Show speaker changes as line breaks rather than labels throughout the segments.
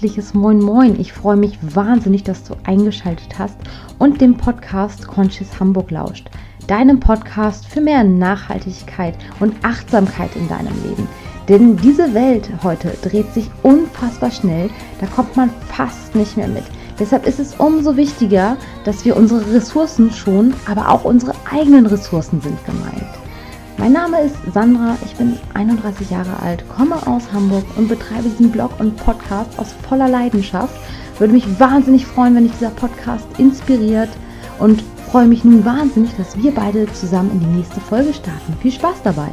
herzliches Moin Moin. Ich freue mich wahnsinnig, dass du eingeschaltet hast und dem Podcast Conscious Hamburg lauscht. Deinem Podcast für mehr Nachhaltigkeit und Achtsamkeit in deinem Leben. Denn diese Welt heute dreht sich unfassbar schnell, da kommt man fast nicht mehr mit. Deshalb ist es umso wichtiger, dass wir unsere Ressourcen schonen, aber auch unsere eigenen Ressourcen sind gemeint. Mein Name ist Sandra, ich bin 31 Jahre alt, komme aus Hamburg und betreibe diesen Blog und Podcast aus voller Leidenschaft. Würde mich wahnsinnig freuen, wenn dich dieser Podcast inspiriert und freue mich nun wahnsinnig, dass wir beide zusammen in die nächste Folge starten. Viel Spaß dabei!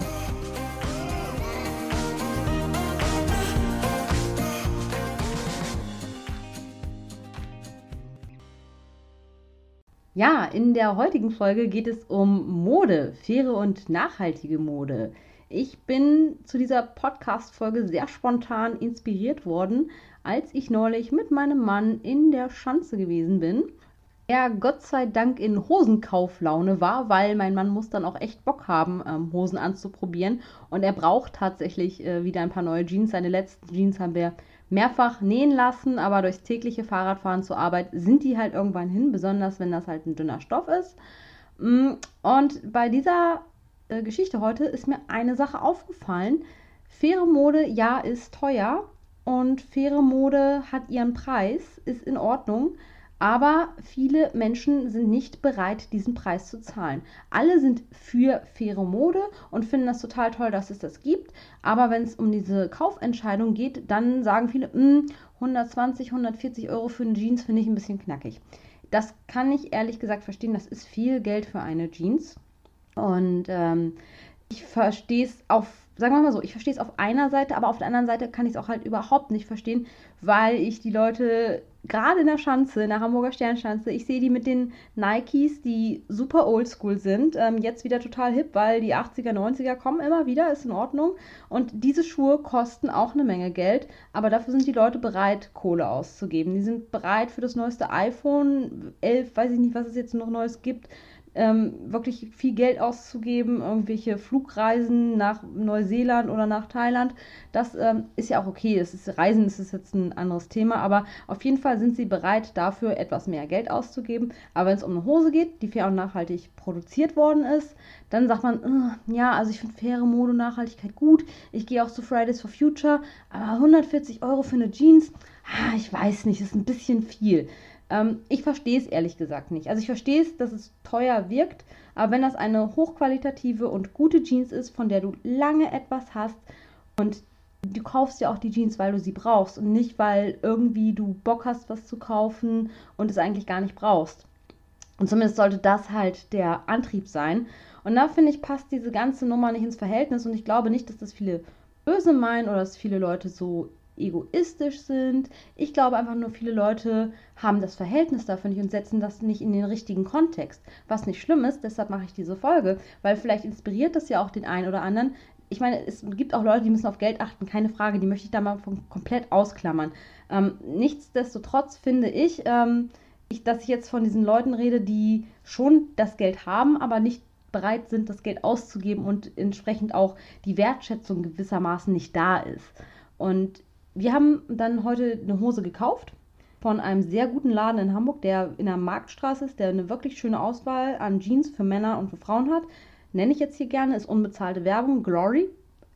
Ja, in der heutigen Folge geht es um Mode, faire und nachhaltige Mode. Ich bin zu dieser Podcast-Folge sehr spontan inspiriert worden, als ich neulich mit meinem Mann in der Schanze gewesen bin. Er Gott sei Dank in Hosenkauflaune war, weil mein Mann muss dann auch echt Bock haben, ähm, Hosen anzuprobieren. Und er braucht tatsächlich äh, wieder ein paar neue Jeans. Seine letzten Jeans haben wir mehrfach nähen lassen, aber durchs tägliche Fahrradfahren zur Arbeit sind die halt irgendwann hin, besonders wenn das halt ein dünner Stoff ist. Mm, und bei dieser äh, Geschichte heute ist mir eine Sache aufgefallen. Faire Mode, ja, ist teuer und faire Mode hat ihren Preis, ist in Ordnung. Aber viele Menschen sind nicht bereit, diesen Preis zu zahlen. Alle sind für faire Mode und finden das total toll, dass es das gibt. Aber wenn es um diese Kaufentscheidung geht, dann sagen viele, 120, hm, 140 Euro für eine Jeans finde ich ein bisschen knackig. Das kann ich ehrlich gesagt verstehen. Das ist viel Geld für eine Jeans. Und ähm, ich verstehe es auf, sagen wir mal so, ich verstehe es auf einer Seite, aber auf der anderen Seite kann ich es auch halt überhaupt nicht verstehen, weil ich die Leute gerade in der Schanze, in der Hamburger Sternschanze, ich sehe die mit den Nikes, die super oldschool sind, ähm, jetzt wieder total hip, weil die 80er, 90er kommen immer wieder, ist in Ordnung. Und diese Schuhe kosten auch eine Menge Geld, aber dafür sind die Leute bereit, Kohle auszugeben. Die sind bereit für das neueste iPhone 11, weiß ich nicht, was es jetzt noch Neues gibt, ähm, wirklich viel Geld auszugeben, irgendwelche Flugreisen nach Neuseeland oder nach Thailand, das ähm, ist ja auch okay. Es ist, Reisen ist jetzt ein anderes Thema, aber auf jeden Fall sind sie bereit, dafür etwas mehr Geld auszugeben. Aber wenn es um eine Hose geht, die fair und nachhaltig produziert worden ist, dann sagt man, ja, also ich finde faire Mode und Nachhaltigkeit gut. Ich gehe auch zu Fridays for Future, aber 140 Euro für eine Jeans, ah, ich weiß nicht, ist ein bisschen viel. Ähm, ich verstehe es ehrlich gesagt nicht. Also ich verstehe es, dass es teuer wirkt, aber wenn das eine hochqualitative und gute Jeans ist, von der du lange etwas hast und du kaufst ja auch die Jeans, weil du sie brauchst und nicht, weil irgendwie du Bock hast, was zu kaufen und es eigentlich gar nicht brauchst. Und zumindest sollte das halt der Antrieb sein. Und da finde ich, passt diese ganze Nummer nicht ins Verhältnis und ich glaube nicht, dass das viele böse meinen oder dass viele Leute so egoistisch sind. Ich glaube einfach nur, viele Leute haben das Verhältnis dafür nicht und setzen das nicht in den richtigen Kontext. Was nicht schlimm ist, deshalb mache ich diese Folge, weil vielleicht inspiriert das ja auch den einen oder anderen. Ich meine, es gibt auch Leute, die müssen auf Geld achten, keine Frage, die möchte ich da mal komplett ausklammern. Ähm, nichtsdestotrotz finde ich, ähm, ich, dass ich jetzt von diesen Leuten rede, die schon das Geld haben, aber nicht bereit sind, das Geld auszugeben und entsprechend auch die Wertschätzung gewissermaßen nicht da ist. Und wir haben dann heute eine Hose gekauft von einem sehr guten Laden in Hamburg, der in der Marktstraße ist, der eine wirklich schöne Auswahl an Jeans für Männer und für Frauen hat. Nenne ich jetzt hier gerne, ist unbezahlte Werbung. Glory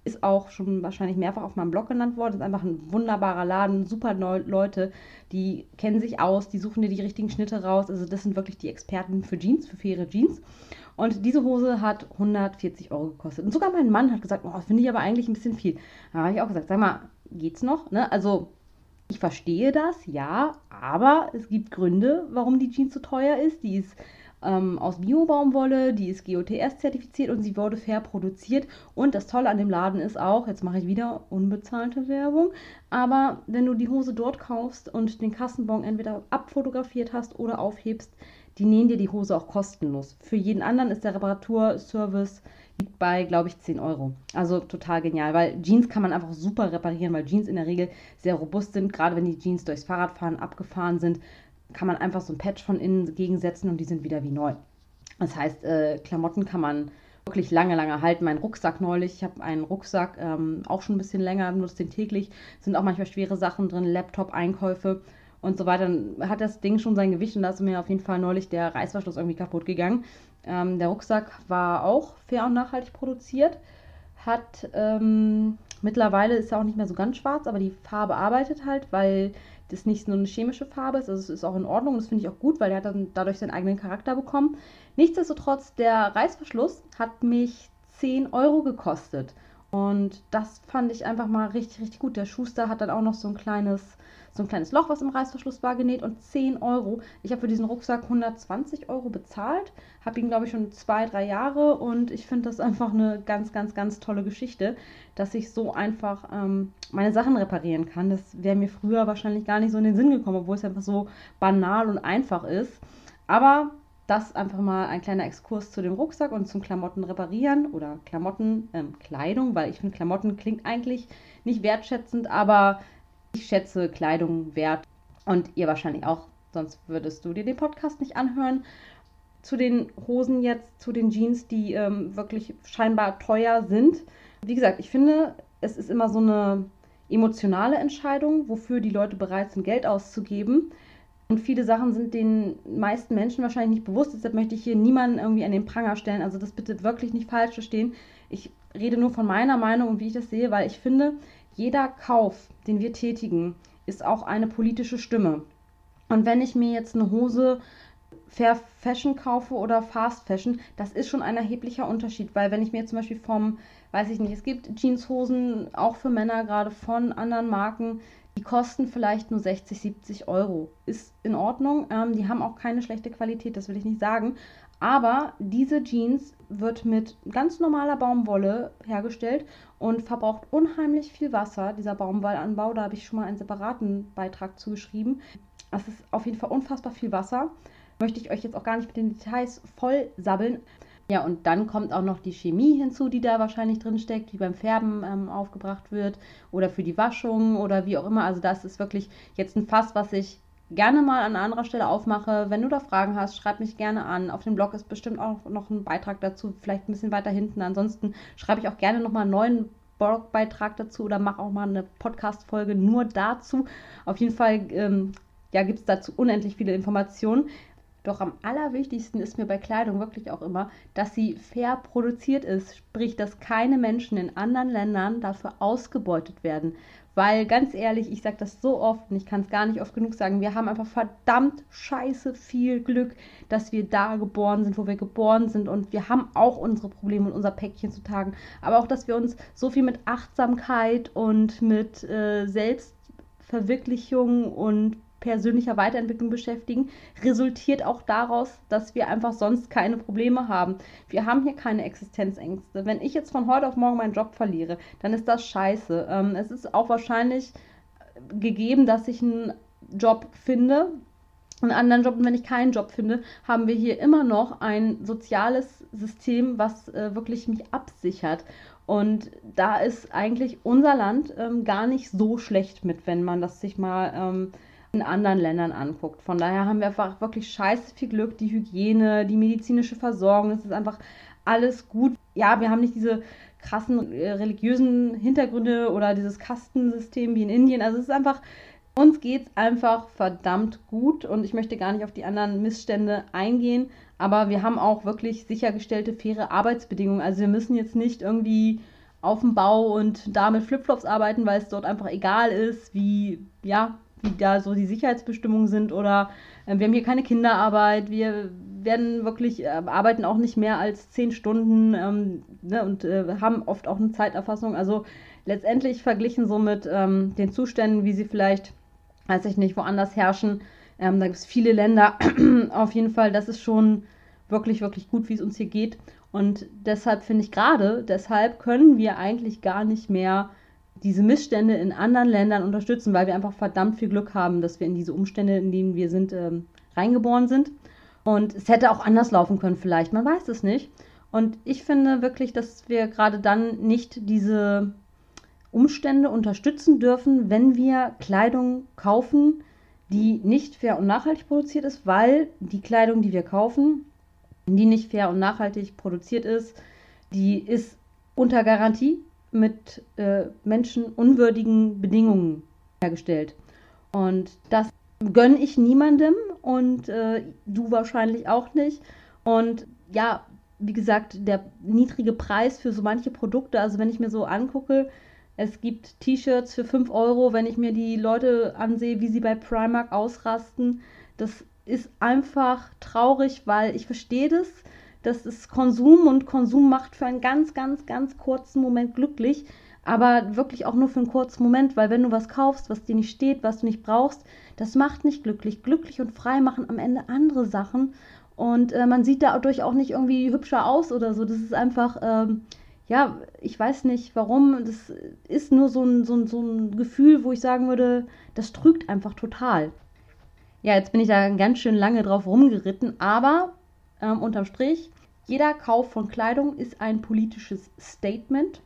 ist auch schon wahrscheinlich mehrfach auf meinem Blog genannt worden. Ist einfach ein wunderbarer Laden, super Leute, die kennen sich aus, die suchen dir die richtigen Schnitte raus. Also das sind wirklich die Experten für Jeans, für faire Jeans. Und diese Hose hat 140 Euro gekostet. Und sogar mein Mann hat gesagt, oh, finde ich aber eigentlich ein bisschen viel. Da habe ich auch gesagt, sag mal, geht's noch? Ne? Also ich verstehe das, ja, aber es gibt Gründe, warum die Jeans so teuer ist. Die ist ähm, aus Bio-Baumwolle, die ist GOTS zertifiziert und sie wurde fair produziert. Und das Tolle an dem Laden ist auch, jetzt mache ich wieder unbezahlte Werbung, aber wenn du die Hose dort kaufst und den Kassenbon entweder abfotografiert hast oder aufhebst, die nähen dir die Hose auch kostenlos. Für jeden anderen ist der Reparaturservice liegt bei, glaube ich, 10 Euro. Also total genial, weil Jeans kann man einfach super reparieren, weil Jeans in der Regel sehr robust sind. Gerade wenn die Jeans durchs Fahrradfahren abgefahren sind, kann man einfach so ein Patch von innen gegensetzen und die sind wieder wie neu. Das heißt, äh, Klamotten kann man wirklich lange, lange halten. Mein Rucksack neulich, ich habe einen Rucksack ähm, auch schon ein bisschen länger, benutze den täglich, sind auch manchmal schwere Sachen drin, Laptop, Einkäufe und so weiter. Dann hat das Ding schon sein Gewicht und da ist mir auf jeden Fall neulich der Reißverschluss irgendwie kaputt gegangen. Ähm, der Rucksack war auch fair und nachhaltig produziert, hat ähm, mittlerweile ist er auch nicht mehr so ganz schwarz, aber die Farbe arbeitet halt, weil das nicht nur eine chemische Farbe ist. Also es ist auch in Ordnung das finde ich auch gut, weil er hat dann dadurch seinen eigenen Charakter bekommen. Nichtsdestotrotz, der Reißverschluss hat mich 10 Euro gekostet. Und das fand ich einfach mal richtig, richtig gut. Der Schuster hat dann auch noch so ein kleines so ein kleines Loch, was im Reißverschluss war, genäht und 10 Euro. Ich habe für diesen Rucksack 120 Euro bezahlt, habe ihn, glaube ich, schon zwei, drei Jahre und ich finde das einfach eine ganz, ganz, ganz tolle Geschichte, dass ich so einfach ähm, meine Sachen reparieren kann. Das wäre mir früher wahrscheinlich gar nicht so in den Sinn gekommen, obwohl es einfach so banal und einfach ist. Aber das einfach mal ein kleiner Exkurs zu dem Rucksack und zum Klamotten reparieren oder Klamottenkleidung, ähm, weil ich finde, Klamotten klingt eigentlich nicht wertschätzend, aber ich schätze Kleidung wert und ihr wahrscheinlich auch, sonst würdest du dir den Podcast nicht anhören. Zu den Hosen jetzt, zu den Jeans, die ähm, wirklich scheinbar teuer sind. Wie gesagt, ich finde, es ist immer so eine emotionale Entscheidung, wofür die Leute bereit sind, Geld auszugeben. Und viele Sachen sind den meisten Menschen wahrscheinlich nicht bewusst. Deshalb möchte ich hier niemanden irgendwie an den Pranger stellen. Also das bitte wirklich nicht falsch verstehen. Ich rede nur von meiner Meinung und wie ich das sehe, weil ich finde, jeder Kauf, den wir tätigen, ist auch eine politische Stimme. Und wenn ich mir jetzt eine Hose Fair Fashion kaufe oder Fast Fashion, das ist schon ein erheblicher Unterschied, weil wenn ich mir zum Beispiel vom, weiß ich nicht, es gibt Jeanshosen auch für Männer gerade von anderen Marken, die kosten vielleicht nur 60, 70 Euro. Ist in Ordnung. Ähm, die haben auch keine schlechte Qualität, das will ich nicht sagen. Aber diese Jeans wird mit ganz normaler Baumwolle hergestellt und verbraucht unheimlich viel Wasser, dieser Baumwollanbau. Da habe ich schon mal einen separaten Beitrag zugeschrieben. Es ist auf jeden Fall unfassbar viel Wasser. Möchte ich euch jetzt auch gar nicht mit den Details voll sabbeln. Ja, und dann kommt auch noch die Chemie hinzu, die da wahrscheinlich drin steckt, die beim Färben ähm, aufgebracht wird oder für die Waschung oder wie auch immer. Also das ist wirklich jetzt ein Fass, was ich gerne mal an anderer Stelle aufmache. Wenn du da Fragen hast, schreib mich gerne an. Auf dem Blog ist bestimmt auch noch ein Beitrag dazu, vielleicht ein bisschen weiter hinten. Ansonsten schreibe ich auch gerne nochmal einen neuen Blogbeitrag dazu oder mache auch mal eine Podcast-Folge nur dazu. Auf jeden Fall ähm, ja, gibt es dazu unendlich viele Informationen. Doch am allerwichtigsten ist mir bei Kleidung wirklich auch immer, dass sie fair produziert ist, sprich, dass keine Menschen in anderen Ländern dafür ausgebeutet werden. Weil ganz ehrlich, ich sage das so oft und ich kann es gar nicht oft genug sagen, wir haben einfach verdammt scheiße viel Glück, dass wir da geboren sind, wo wir geboren sind und wir haben auch unsere Probleme und unser Päckchen zu tagen. Aber auch, dass wir uns so viel mit Achtsamkeit und mit äh, Selbstverwirklichung und persönlicher Weiterentwicklung beschäftigen, resultiert auch daraus, dass wir einfach sonst keine Probleme haben. Wir haben hier keine Existenzängste. Wenn ich jetzt von heute auf morgen meinen Job verliere, dann ist das scheiße. Ähm, es ist auch wahrscheinlich gegeben, dass ich einen Job finde, einen anderen Job. Und wenn ich keinen Job finde, haben wir hier immer noch ein soziales System, was äh, wirklich mich absichert. Und da ist eigentlich unser Land ähm, gar nicht so schlecht mit, wenn man das sich mal ähm, in anderen Ländern anguckt. Von daher haben wir einfach wirklich scheiße viel Glück. Die Hygiene, die medizinische Versorgung, es ist einfach alles gut. Ja, wir haben nicht diese krassen äh, religiösen Hintergründe oder dieses Kastensystem wie in Indien. Also es ist einfach, uns geht es einfach verdammt gut und ich möchte gar nicht auf die anderen Missstände eingehen, aber wir haben auch wirklich sichergestellte, faire Arbeitsbedingungen. Also wir müssen jetzt nicht irgendwie auf dem Bau und da mit Flipflops arbeiten, weil es dort einfach egal ist, wie, ja, wie da so die Sicherheitsbestimmungen sind oder äh, wir haben hier keine Kinderarbeit, wir werden wirklich, äh, arbeiten auch nicht mehr als zehn Stunden ähm, ne, und äh, haben oft auch eine Zeiterfassung. Also letztendlich verglichen so mit ähm, den Zuständen, wie sie vielleicht, weiß ich nicht, woanders herrschen. Ähm, da gibt es viele Länder. Auf jeden Fall, das ist schon wirklich, wirklich gut, wie es uns hier geht. Und deshalb finde ich gerade, deshalb können wir eigentlich gar nicht mehr diese Missstände in anderen Ländern unterstützen, weil wir einfach verdammt viel Glück haben, dass wir in diese Umstände, in denen wir sind, ähm, reingeboren sind. Und es hätte auch anders laufen können, vielleicht, man weiß es nicht. Und ich finde wirklich, dass wir gerade dann nicht diese Umstände unterstützen dürfen, wenn wir Kleidung kaufen, die nicht fair und nachhaltig produziert ist, weil die Kleidung, die wir kaufen, die nicht fair und nachhaltig produziert ist, die ist unter Garantie mit äh, menschenunwürdigen Bedingungen hergestellt. Und das gönne ich niemandem und äh, du wahrscheinlich auch nicht. Und ja, wie gesagt, der niedrige Preis für so manche Produkte, also wenn ich mir so angucke, es gibt T-Shirts für 5 Euro, wenn ich mir die Leute ansehe, wie sie bei Primark ausrasten. Das ist einfach traurig, weil ich verstehe das. Das ist Konsum und Konsum macht für einen ganz, ganz, ganz kurzen Moment glücklich. Aber wirklich auch nur für einen kurzen Moment, weil wenn du was kaufst, was dir nicht steht, was du nicht brauchst, das macht nicht glücklich. Glücklich und frei machen am Ende andere Sachen. Und äh, man sieht dadurch auch nicht irgendwie hübscher aus oder so. Das ist einfach, ähm, ja, ich weiß nicht warum. Das ist nur so ein, so, ein, so ein Gefühl, wo ich sagen würde, das trügt einfach total. Ja, jetzt bin ich da ganz schön lange drauf rumgeritten, aber ähm, unterm Strich, jeder Kauf von Kleidung ist ein politisches Statement.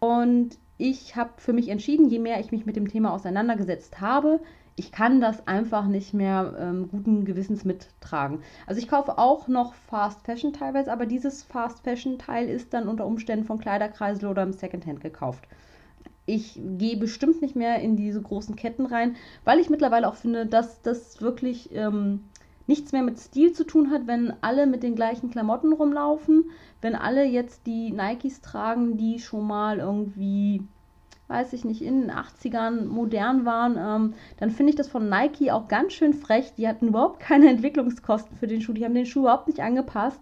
Und ich habe für mich entschieden, je mehr ich mich mit dem Thema auseinandergesetzt habe, ich kann das einfach nicht mehr ähm, guten Gewissens mittragen. Also ich kaufe auch noch Fast Fashion teilweise, aber dieses Fast Fashion Teil ist dann unter Umständen von Kleiderkreisel oder im Secondhand gekauft. Ich gehe bestimmt nicht mehr in diese großen Ketten rein, weil ich mittlerweile auch finde, dass das wirklich ähm, nichts mehr mit Stil zu tun hat, wenn alle mit den gleichen Klamotten rumlaufen, wenn alle jetzt die Nikes tragen, die schon mal irgendwie weiß ich nicht, in den 80ern modern waren, ähm, dann finde ich das von Nike auch ganz schön frech. Die hatten überhaupt keine Entwicklungskosten für den Schuh. Die haben den Schuh überhaupt nicht angepasst.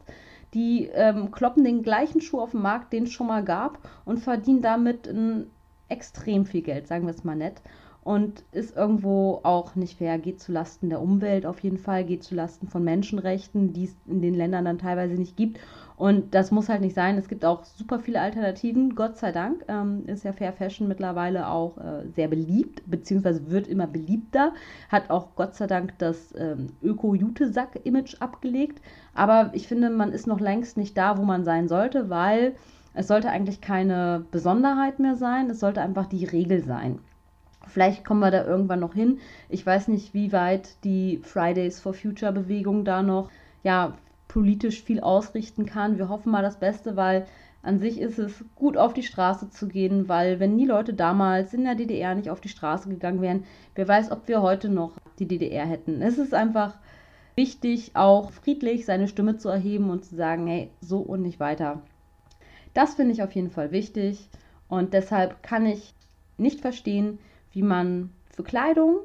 Die ähm, kloppen den gleichen Schuh auf den Markt, den es schon mal gab, und verdienen damit ein, extrem viel Geld, sagen wir es mal nett. Und ist irgendwo auch nicht fair, geht zu Lasten der Umwelt auf jeden Fall, geht zu Lasten von Menschenrechten, die es in den Ländern dann teilweise nicht gibt. Und das muss halt nicht sein. Es gibt auch super viele Alternativen, Gott sei Dank. Ähm, ist ja Fair Fashion mittlerweile auch äh, sehr beliebt, beziehungsweise wird immer beliebter. Hat auch Gott sei Dank das ähm, Öko-Jute-Sack-Image abgelegt. Aber ich finde, man ist noch längst nicht da, wo man sein sollte, weil es sollte eigentlich keine Besonderheit mehr sein. Es sollte einfach die Regel sein. Vielleicht kommen wir da irgendwann noch hin. Ich weiß nicht, wie weit die Fridays for Future Bewegung da noch ja, politisch viel ausrichten kann. Wir hoffen mal das Beste, weil an sich ist es gut auf die Straße zu gehen, weil wenn die Leute damals in der DDR nicht auf die Straße gegangen wären, wer weiß, ob wir heute noch die DDR hätten. Es ist einfach wichtig, auch friedlich seine Stimme zu erheben und zu sagen, hey, so und nicht weiter. Das finde ich auf jeden Fall wichtig und deshalb kann ich nicht verstehen, wie man für Kleidung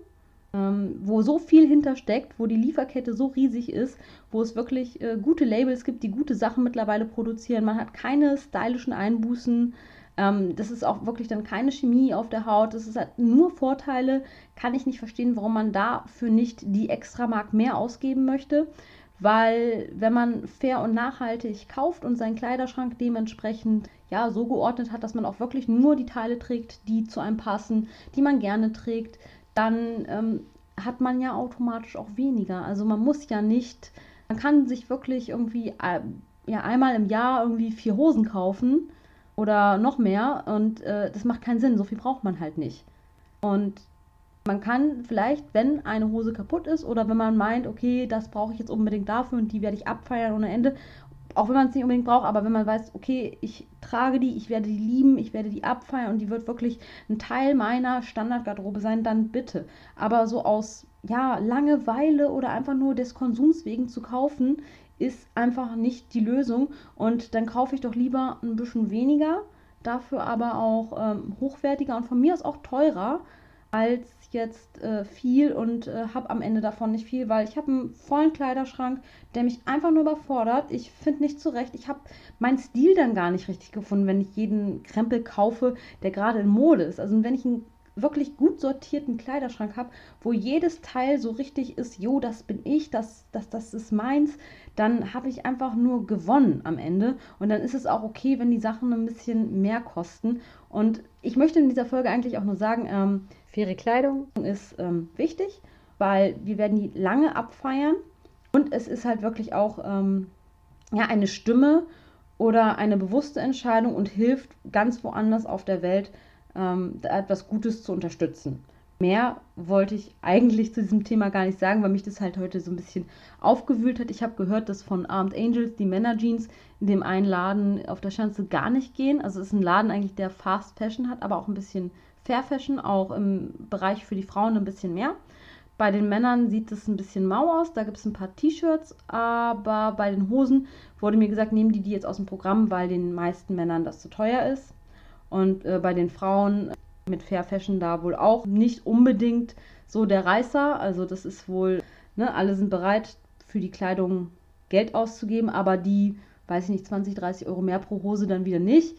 ähm, wo so viel hintersteckt, wo die Lieferkette so riesig ist, wo es wirklich äh, gute Labels gibt, die gute Sachen mittlerweile produzieren. Man hat keine stylischen Einbußen. Ähm, das ist auch wirklich dann keine Chemie auf der Haut. Das ist halt nur Vorteile. Kann ich nicht verstehen, warum man dafür nicht die extra Mark mehr ausgeben möchte. Weil wenn man fair und nachhaltig kauft und seinen Kleiderschrank dementsprechend ja so geordnet hat, dass man auch wirklich nur die Teile trägt, die zu einem passen, die man gerne trägt, dann ähm, hat man ja automatisch auch weniger. Also man muss ja nicht, man kann sich wirklich irgendwie äh, ja einmal im Jahr irgendwie vier Hosen kaufen oder noch mehr und äh, das macht keinen Sinn. So viel braucht man halt nicht. Und man kann vielleicht, wenn eine Hose kaputt ist oder wenn man meint, okay, das brauche ich jetzt unbedingt dafür und die werde ich abfeiern ohne Ende auch wenn man es nicht unbedingt braucht, aber wenn man weiß, okay, ich trage die, ich werde die lieben, ich werde die abfeiern und die wird wirklich ein Teil meiner Standardgarderobe sein, dann bitte. Aber so aus ja, Langeweile oder einfach nur des Konsums wegen zu kaufen, ist einfach nicht die Lösung. Und dann kaufe ich doch lieber ein bisschen weniger, dafür aber auch ähm, hochwertiger und von mir aus auch teurer, als jetzt äh, viel und äh, habe am Ende davon nicht viel, weil ich habe einen vollen Kleiderschrank, der mich einfach nur überfordert. Ich finde nicht zurecht. Ich habe meinen Stil dann gar nicht richtig gefunden, wenn ich jeden Krempel kaufe, der gerade in Mode ist. Also wenn ich einen wirklich gut sortierten Kleiderschrank habe, wo jedes Teil so richtig ist, jo, das bin ich, das, das, das ist meins, dann habe ich einfach nur gewonnen am Ende. Und dann ist es auch okay, wenn die Sachen ein bisschen mehr kosten. Und ich möchte in dieser Folge eigentlich auch nur sagen, ähm, faire Kleidung ist ähm, wichtig, weil wir werden die lange abfeiern. Und es ist halt wirklich auch ähm, ja, eine Stimme oder eine bewusste Entscheidung und hilft ganz woanders auf der Welt ähm, etwas Gutes zu unterstützen. Mehr wollte ich eigentlich zu diesem Thema gar nicht sagen, weil mich das halt heute so ein bisschen aufgewühlt hat. Ich habe gehört, dass von Armed Angels die Männerjeans in dem einen Laden auf der Schanze gar nicht gehen. Also es ist ein Laden eigentlich, der Fast Fashion hat, aber auch ein bisschen Fair Fashion, auch im Bereich für die Frauen ein bisschen mehr. Bei den Männern sieht es ein bisschen mau aus. Da gibt es ein paar T-Shirts, aber bei den Hosen wurde mir gesagt, nehmen die die jetzt aus dem Programm, weil den meisten Männern das zu teuer ist. Und äh, bei den Frauen mit Fair Fashion da wohl auch nicht unbedingt so der Reißer. Also das ist wohl, ne, alle sind bereit für die Kleidung Geld auszugeben, aber die, weiß ich nicht, 20, 30 Euro mehr pro Hose dann wieder nicht,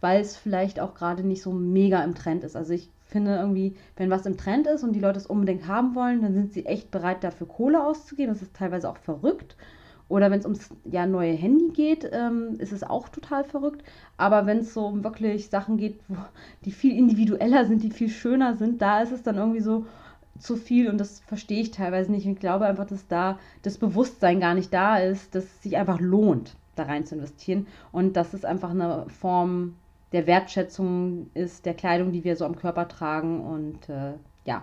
weil es vielleicht auch gerade nicht so mega im Trend ist. Also ich finde irgendwie, wenn was im Trend ist und die Leute es unbedingt haben wollen, dann sind sie echt bereit dafür Kohle auszugeben. Das ist teilweise auch verrückt. Oder wenn es ums ja, neue Handy geht, ähm, ist es auch total verrückt. Aber wenn es so um wirklich Sachen geht, wo, die viel individueller sind, die viel schöner sind, da ist es dann irgendwie so zu viel und das verstehe ich teilweise nicht. Und ich glaube einfach, dass da das Bewusstsein gar nicht da ist, dass es sich einfach lohnt, da rein zu investieren. Und dass es einfach eine Form der Wertschätzung ist, der Kleidung, die wir so am Körper tragen. Und äh, ja,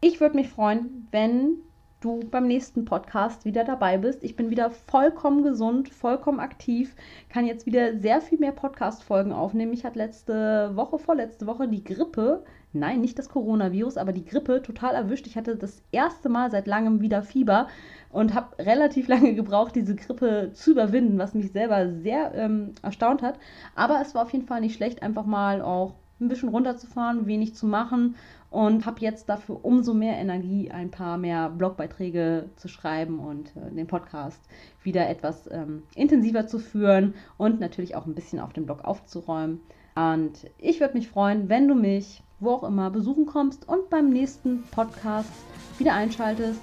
ich würde mich freuen, wenn du beim nächsten Podcast wieder dabei bist. Ich bin wieder vollkommen gesund, vollkommen aktiv, kann jetzt wieder sehr viel mehr Podcast-Folgen aufnehmen. Ich hatte letzte Woche, vorletzte Woche die Grippe. Nein, nicht das Coronavirus, aber die Grippe total erwischt. Ich hatte das erste Mal seit langem wieder Fieber und habe relativ lange gebraucht, diese Grippe zu überwinden, was mich selber sehr ähm, erstaunt hat. Aber es war auf jeden Fall nicht schlecht, einfach mal auch ein bisschen runterzufahren, wenig zu machen und habe jetzt dafür umso mehr Energie, ein paar mehr Blogbeiträge zu schreiben und äh, den Podcast wieder etwas ähm, intensiver zu führen und natürlich auch ein bisschen auf dem Blog aufzuräumen. Und ich würde mich freuen, wenn du mich wo auch immer besuchen kommst und beim nächsten Podcast wieder einschaltest.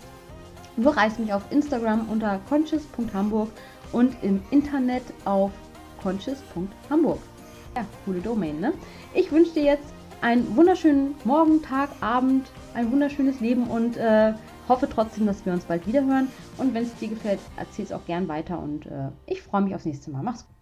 Du erreichst mich auf Instagram unter conscious.hamburg und im Internet auf conscious.hamburg. Ja, coole Domain, ne? Ich wünsche dir jetzt einen wunderschönen Morgen, Tag, Abend, ein wunderschönes Leben und äh, hoffe trotzdem, dass wir uns bald wieder hören. Und wenn es dir gefällt, erzähl es auch gern weiter und äh, ich freue mich aufs nächste Mal. Mach's gut.